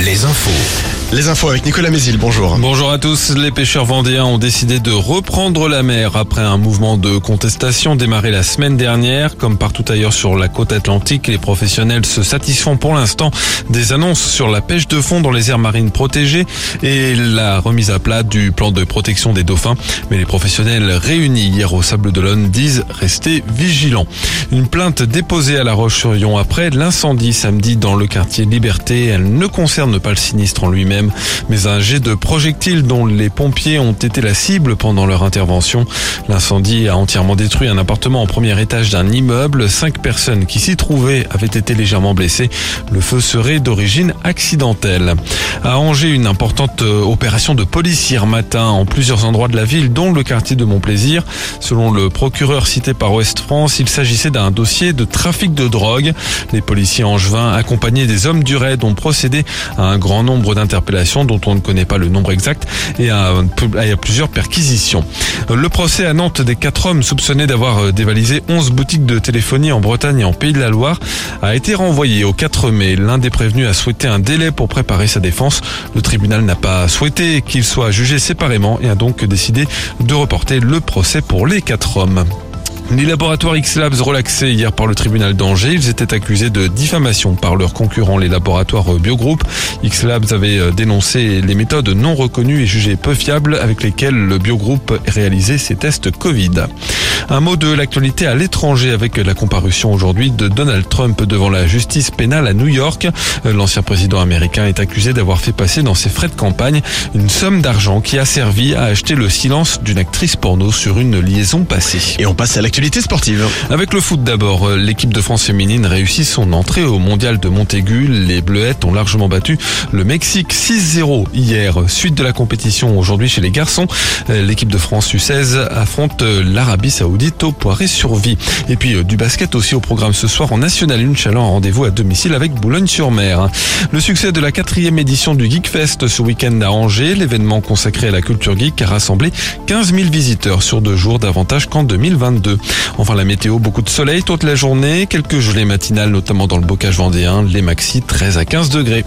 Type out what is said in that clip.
Les infos. Les infos avec Nicolas Mézil, bonjour. Bonjour à tous. Les pêcheurs vendéens ont décidé de reprendre la mer après un mouvement de contestation démarré la semaine dernière. Comme partout ailleurs sur la côte atlantique, les professionnels se satisfont pour l'instant des annonces sur la pêche de fond dans les aires marines protégées et la remise à plat du plan de protection des dauphins. Mais les professionnels réunis hier au Sable d'Olonne disent rester vigilants. Une plainte déposée à La Roche-sur-Yon après l'incendie samedi dans le quartier Liberté. Elle ne concerne pas le sinistre en lui-même mais un jet de projectiles dont les pompiers ont été la cible pendant leur intervention. L'incendie a entièrement détruit un appartement au premier étage d'un immeuble. Cinq personnes qui s'y trouvaient avaient été légèrement blessées. Le feu serait d'origine accidentelle. À Angers, une importante euh, opération de police hier matin en plusieurs endroits de la ville, dont le quartier de Montplaisir. Selon le procureur cité par Ouest France, il s'agissait d'un dossier de trafic de drogue. Les policiers angevins, accompagnés des hommes du raid, ont procédé à un grand nombre d'interpellations dont on ne connaît pas le nombre exact et à, plusieurs perquisitions. Le procès à Nantes des quatre hommes soupçonnés d'avoir euh, dévalisé 11 boutiques de téléphonie en Bretagne et en Pays de la Loire a été renvoyé au 4 mai. L'un des prévenus a souhaité un délai pour préparer sa défense. Le tribunal n'a pas souhaité qu'il soit jugé séparément et a donc décidé de reporter le procès pour les quatre hommes. Les laboratoires X-Labs relaxés hier par le tribunal d'Angers, ils étaient accusés de diffamation par leurs concurrents, les laboratoires Biogroup. X-Labs avait euh, dénoncé les méthodes non reconnues et jugées peu fiables avec lesquelles le Biogroup réalisait ses tests Covid. Un mot de l'actualité à l'étranger avec la comparution aujourd'hui de Donald Trump devant la justice pénale à New York. L'ancien président américain est accusé d'avoir fait passer dans ses frais de campagne une somme d'argent qui a servi à acheter le silence d'une actrice porno sur une liaison passée. Et on passe à l'actualité Avec le foot d'abord, l'équipe de France féminine réussit son entrée au mondial de Montaigu. Les Bleuettes ont largement battu le Mexique 6-0 hier. Suite de la compétition aujourd'hui chez les garçons, l'équipe de France U16 affronte l'Arabie Saoudite au Poiré-sur-Vie. Et puis euh, du basket aussi au programme ce soir en National 1, Chalon rendez-vous à domicile avec Boulogne-sur-Mer. Le succès de la quatrième édition du Geekfest ce week-end à Angers, l'événement consacré à la culture geek a rassemblé 15 000 visiteurs sur deux jours davantage qu'en 2022. Enfin la météo, beaucoup de soleil toute la journée, quelques gelées matinales notamment dans le bocage vendéen, les maxi 13 à 15 degrés.